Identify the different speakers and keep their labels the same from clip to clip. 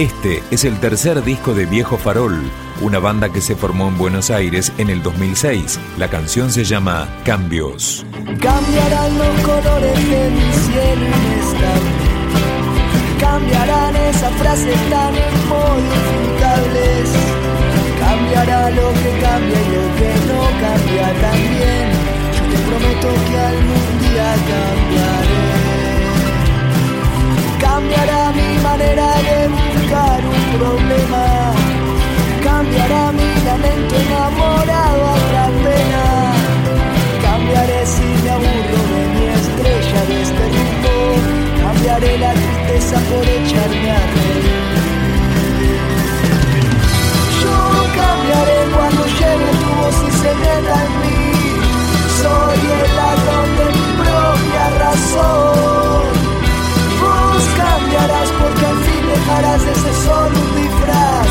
Speaker 1: Este es el tercer disco de Viejo Farol, una banda que se formó en Buenos Aires en el 2006. La canción se llama Cambios.
Speaker 2: Cambiarán los colores de mi cielo inestable. Cambiarán esas frases tan inmodificables. Cambiará lo que cambia y lo que no cambia también. Yo te prometo que algún día cambiaré. Cambiará mi manera de la tristeza por echarme a reír. Yo cambiaré cuando llegue tu voz y se meta en mí. Soy el ladrón de mi propia razón. Vos cambiarás porque al fin dejarás de ser solo un disfraz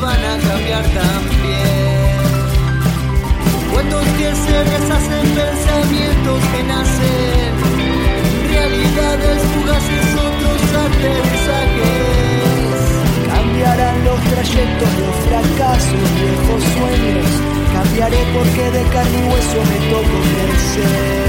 Speaker 3: van a cambiar también. Cuentos que se deshacen, pensamientos que nacen. Realidades fugaces, otros aterrizajes.
Speaker 2: Cambiarán los trayectos, los fracasos, viejos sueños. Cambiaré porque de carne y hueso me tocó crecer.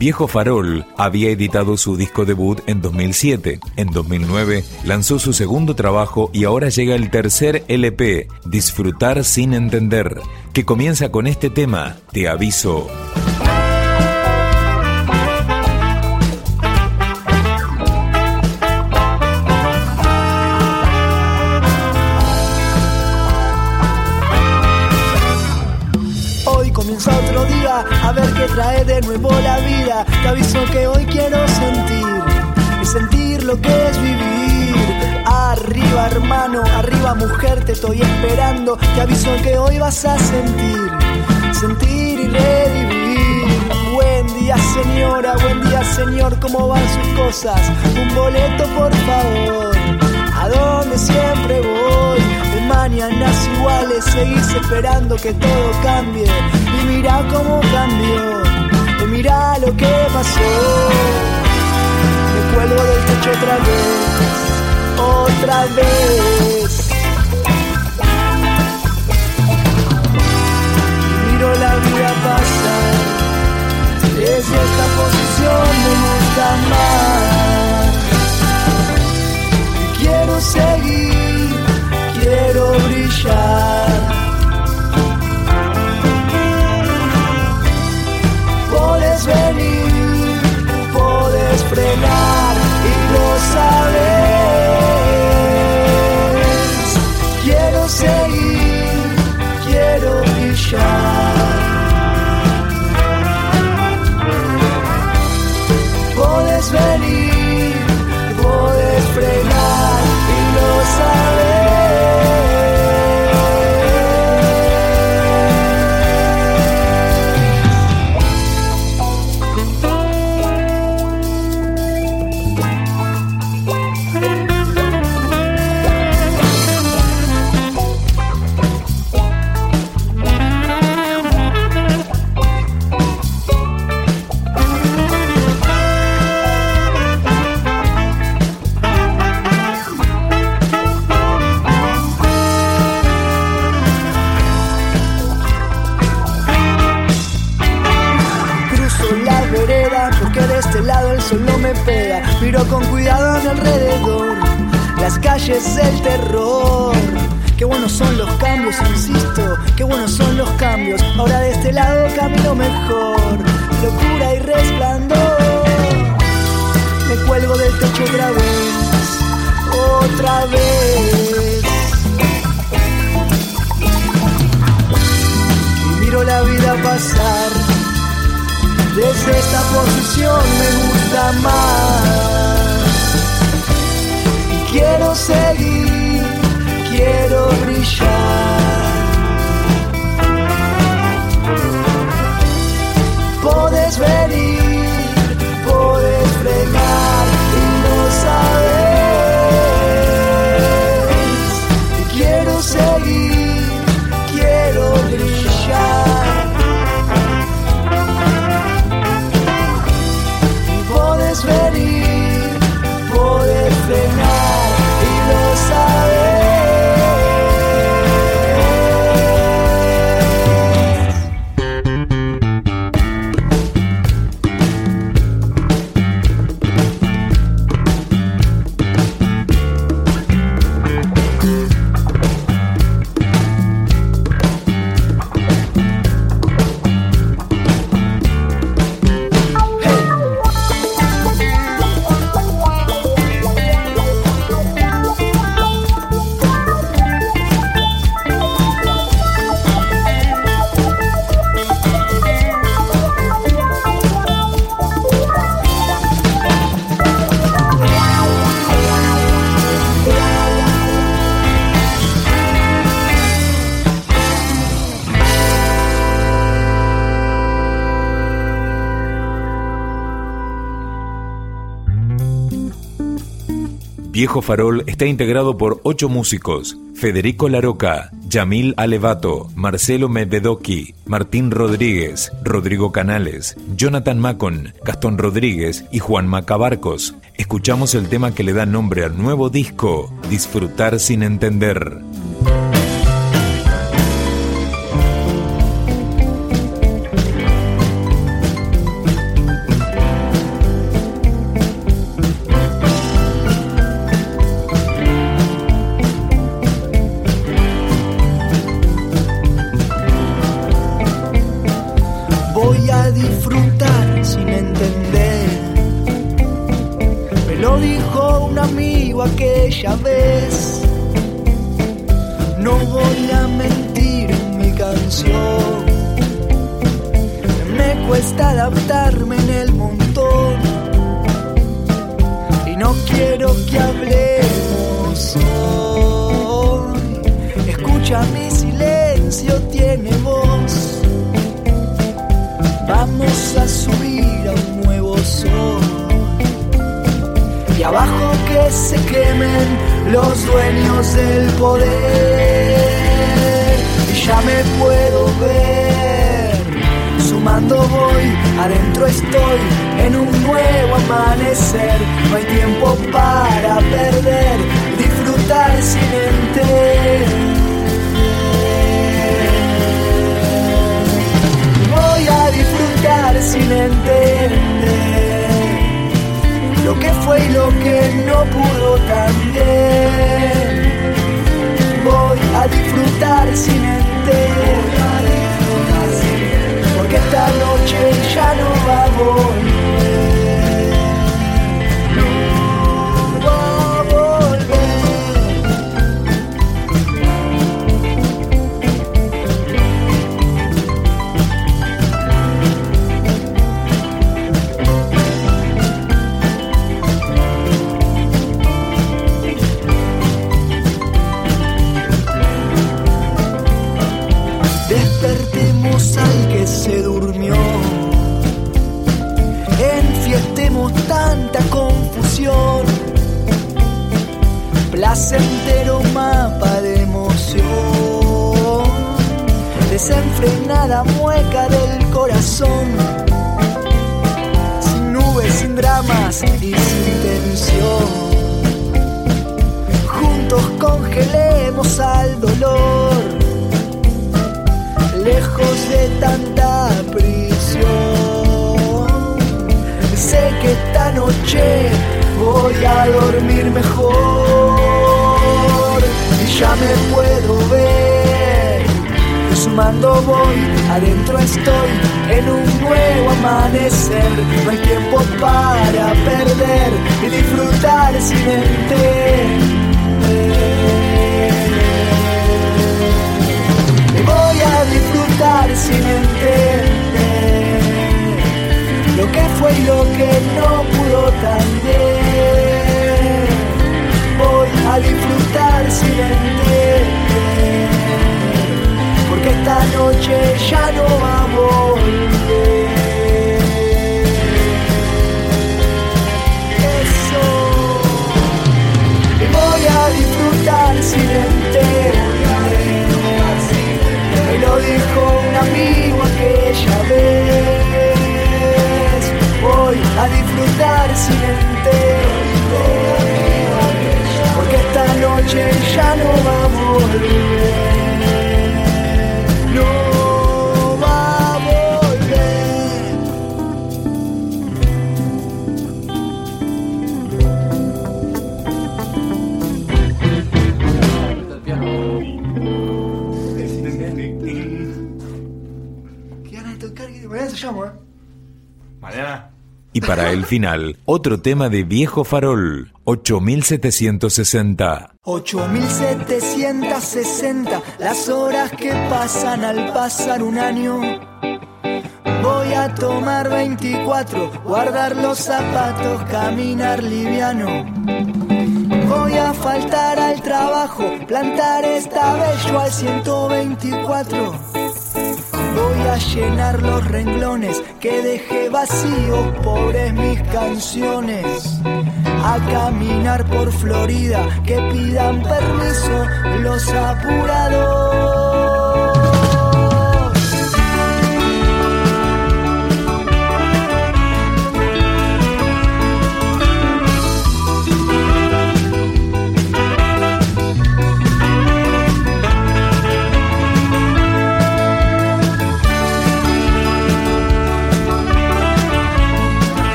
Speaker 1: Viejo Farol había editado su disco debut en 2007. En 2009 lanzó su segundo trabajo y ahora llega el tercer LP, Disfrutar sin entender, que comienza con este tema, Te aviso.
Speaker 2: Trae de nuevo la vida. Te aviso que hoy quiero sentir, y sentir lo que es vivir. Arriba hermano, arriba mujer, te estoy esperando. Te aviso que hoy vas a sentir, sentir y revivir. Buen día señora, buen día señor, ¿cómo van sus cosas? Un boleto por favor, a donde siempre voy mañanas iguales, seguís esperando que todo cambie. Y mira cómo cambió, y mira lo que pasó. Me cuelgo del techo otra vez, otra vez. Y miro la vida pasar desde esta posición de nunca más. Quiero seguir Puedes el sol no me pega. Miro con cuidado a mi alrededor, las calles del terror. Qué buenos son los cambios, insisto, qué buenos son los cambios. Ahora de este lado camino mejor, locura y resplandor. Me cuelgo del techo otra vez, otra vez. Y miro la vida pasar. Desde esta posición me gusta más. Y quiero seguir, quiero brillar. Puedes venir,
Speaker 1: Viejo Farol está integrado por ocho músicos: Federico Laroca, Yamil Alevato, Marcelo Medvedoki, Martín Rodríguez, Rodrigo Canales, Jonathan Macon, Gastón Rodríguez y Juan Macabarcos. Escuchamos el tema que le da nombre al nuevo disco, Disfrutar sin entender.
Speaker 2: Aquella vez. No voy a mentir en mi canción. Me cuesta adaptarme en el montón. Y no quiero que hablemos hoy. Escucha mi silencio, tiene voz. Vamos a subir a un nuevo sol. Y abajo que se quemen los dueños del poder. Y ya me puedo ver. Sumando voy, adentro estoy en un nuevo amanecer. No hay tiempo para perder, disfrutar sin entender. Oh. Dramas y sin tensión. Juntos congelemos al dolor, lejos de tanta prisión. Sé que esta noche voy a dormir mejor ya me puedo ver. Sumando voy, adentro estoy en un nuevo amanecer. No hay tiempo para perder y disfrutar sin Me Voy a disfrutar sin entender lo que fue y lo que no pudo también. Voy a disfrutar sin entender, noche ya no va a volver.
Speaker 1: Para el final, otro tema de Viejo Farol, 8760.
Speaker 2: 8760, las horas que pasan al pasar un año. Voy a tomar 24, guardar los zapatos, caminar liviano. Voy a faltar al trabajo, plantar esta bello al 124 Voy a llenar los renglones que dejé vacíos, pobres mis canciones. A caminar por Florida, que pidan permiso los apurados.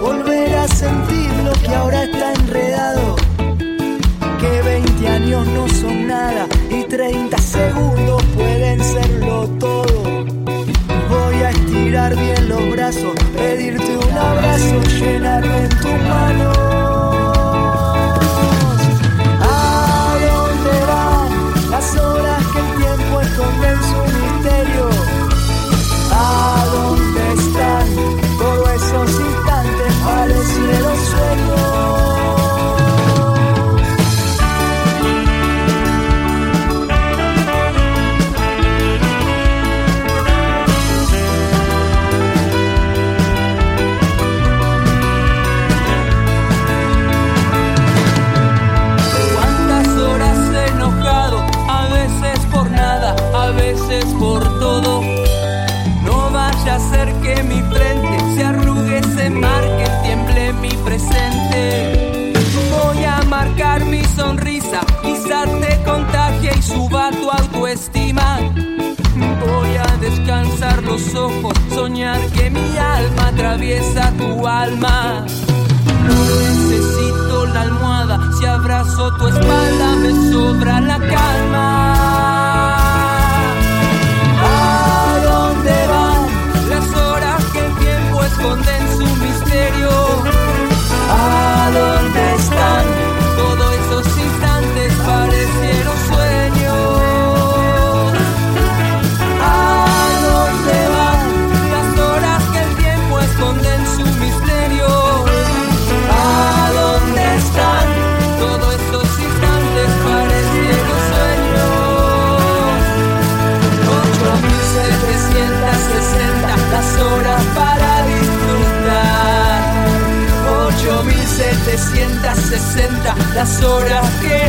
Speaker 2: Volver a sentir lo que ahora está enredado. Que 20 años no son nada y 30 segundos pueden serlo todo Voy a estirar bien los brazos, pedirte un abrazo, llenarme en tu mano.
Speaker 4: Soñar que mi alma atraviesa tu alma. No necesito la almohada, si abrazo tu espalda me sobra la calma. ¿A dónde van las horas que el tiempo esconde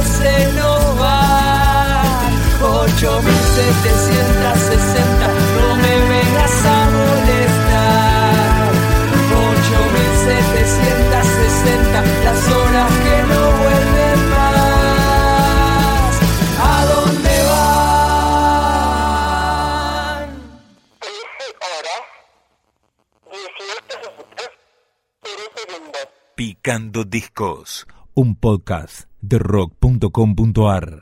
Speaker 4: se nos van. 8760 no me vengas a molestar. 8760 las horas que no vuelven más. ¿A dónde van?
Speaker 1: Picando Discos, un podcast de rock.com.ar.